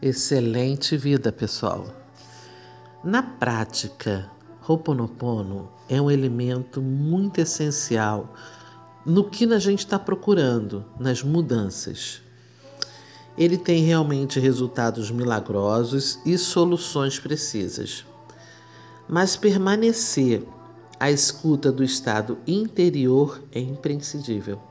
Excelente vida, pessoal. Na prática, Ho'oponopono é um elemento muito essencial no que a gente está procurando, nas mudanças. Ele tem realmente resultados milagrosos e soluções precisas. Mas permanecer à escuta do estado interior é imprescindível.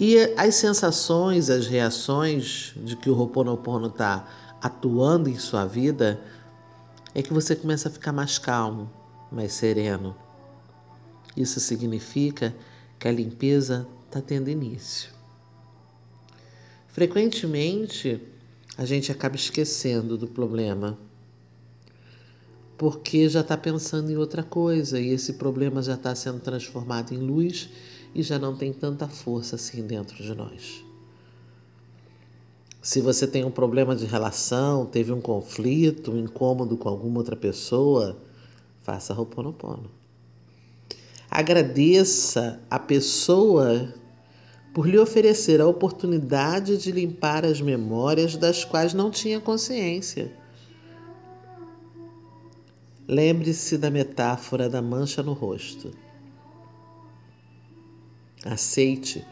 E as sensações, as reações de que o Ho'oponopono está atuando em sua vida é que você começa a ficar mais calmo, mais sereno. Isso significa que a limpeza está tendo início. Frequentemente, a gente acaba esquecendo do problema porque já está pensando em outra coisa e esse problema já está sendo transformado em luz e já não tem tanta força assim dentro de nós. Se você tem um problema de relação, teve um conflito, um incômodo com alguma outra pessoa, faça Ho'oponopono. Agradeça a pessoa por lhe oferecer a oportunidade de limpar as memórias das quais não tinha consciência. Lembre-se da metáfora da mancha no rosto. Aceite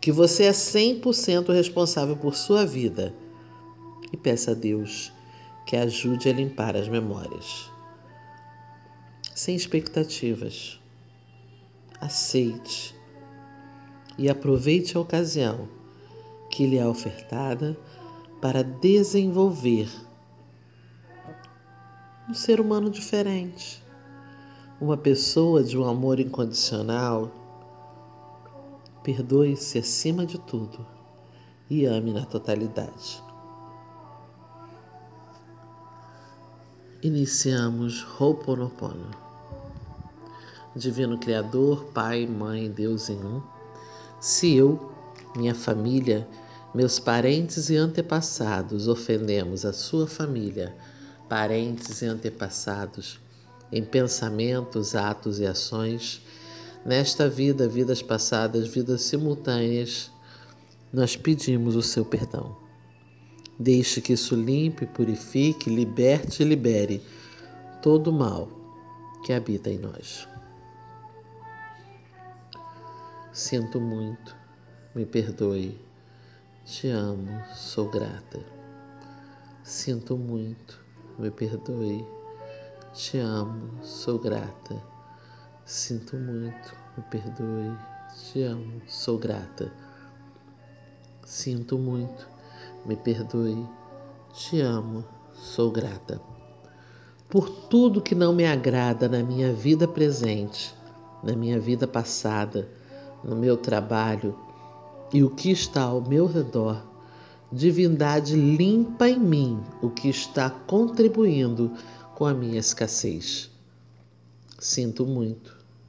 que você é 100% responsável por sua vida e peça a Deus que ajude a limpar as memórias. Sem expectativas. Aceite e aproveite a ocasião que lhe é ofertada para desenvolver um ser humano diferente, uma pessoa de um amor incondicional Perdoe-se acima de tudo e ame na totalidade. Iniciamos Ho'oponopono. Divino Criador, Pai, Mãe, Deus em um, se eu, minha família, meus parentes e antepassados ofendemos a sua família, parentes e antepassados, em pensamentos, atos e ações, Nesta vida, vidas passadas, vidas simultâneas, nós pedimos o seu perdão. Deixe que isso limpe, purifique, liberte e libere todo o mal que habita em nós. Sinto muito, me perdoe, te amo, sou grata. Sinto muito, me perdoe, te amo, sou grata. Sinto muito, me perdoe, te amo, sou grata. Sinto muito, me perdoe, te amo, sou grata. Por tudo que não me agrada na minha vida presente, na minha vida passada, no meu trabalho e o que está ao meu redor, divindade limpa em mim o que está contribuindo com a minha escassez. Sinto muito,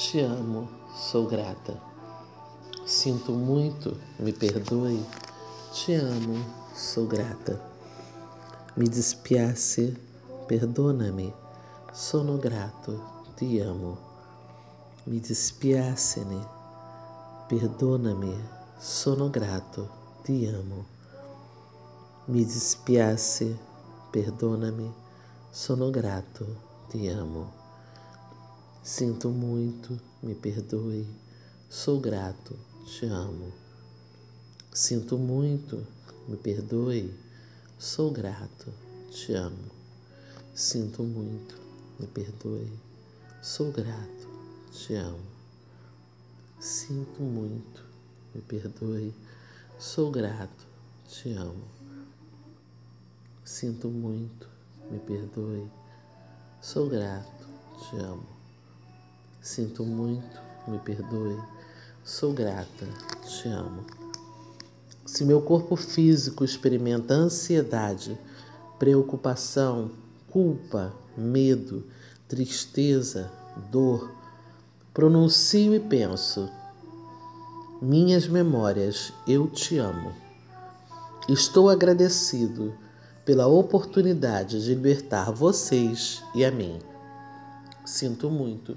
te amo, sou grata. Sinto muito, me perdoe. Te amo, sou grata. Me despiace, perdona-me. Sono grato, te amo. Me despiace-ne, perdona-me. Sono grato, te amo. Me despiace, perdona-me. Sono grato, te amo. Sinto muito, me perdoe. Sou grato, te amo. Sinto muito, me perdoe. Sou grato, te amo. Sinto muito, me perdoe. Sou grato, te amo. Sinto muito, me perdoe. Sou grato, te amo. Sinto muito, me perdoe. Sou grato, te amo. Sinto muito, me perdoe. Sou grata, te amo. Se meu corpo físico experimenta ansiedade, preocupação, culpa, medo, tristeza, dor, pronuncio e penso: Minhas memórias, eu te amo. Estou agradecido pela oportunidade de libertar vocês e a mim. Sinto muito,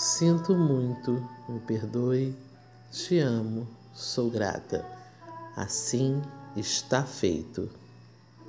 Sinto muito, me perdoe. Te amo, sou grata. Assim está feito.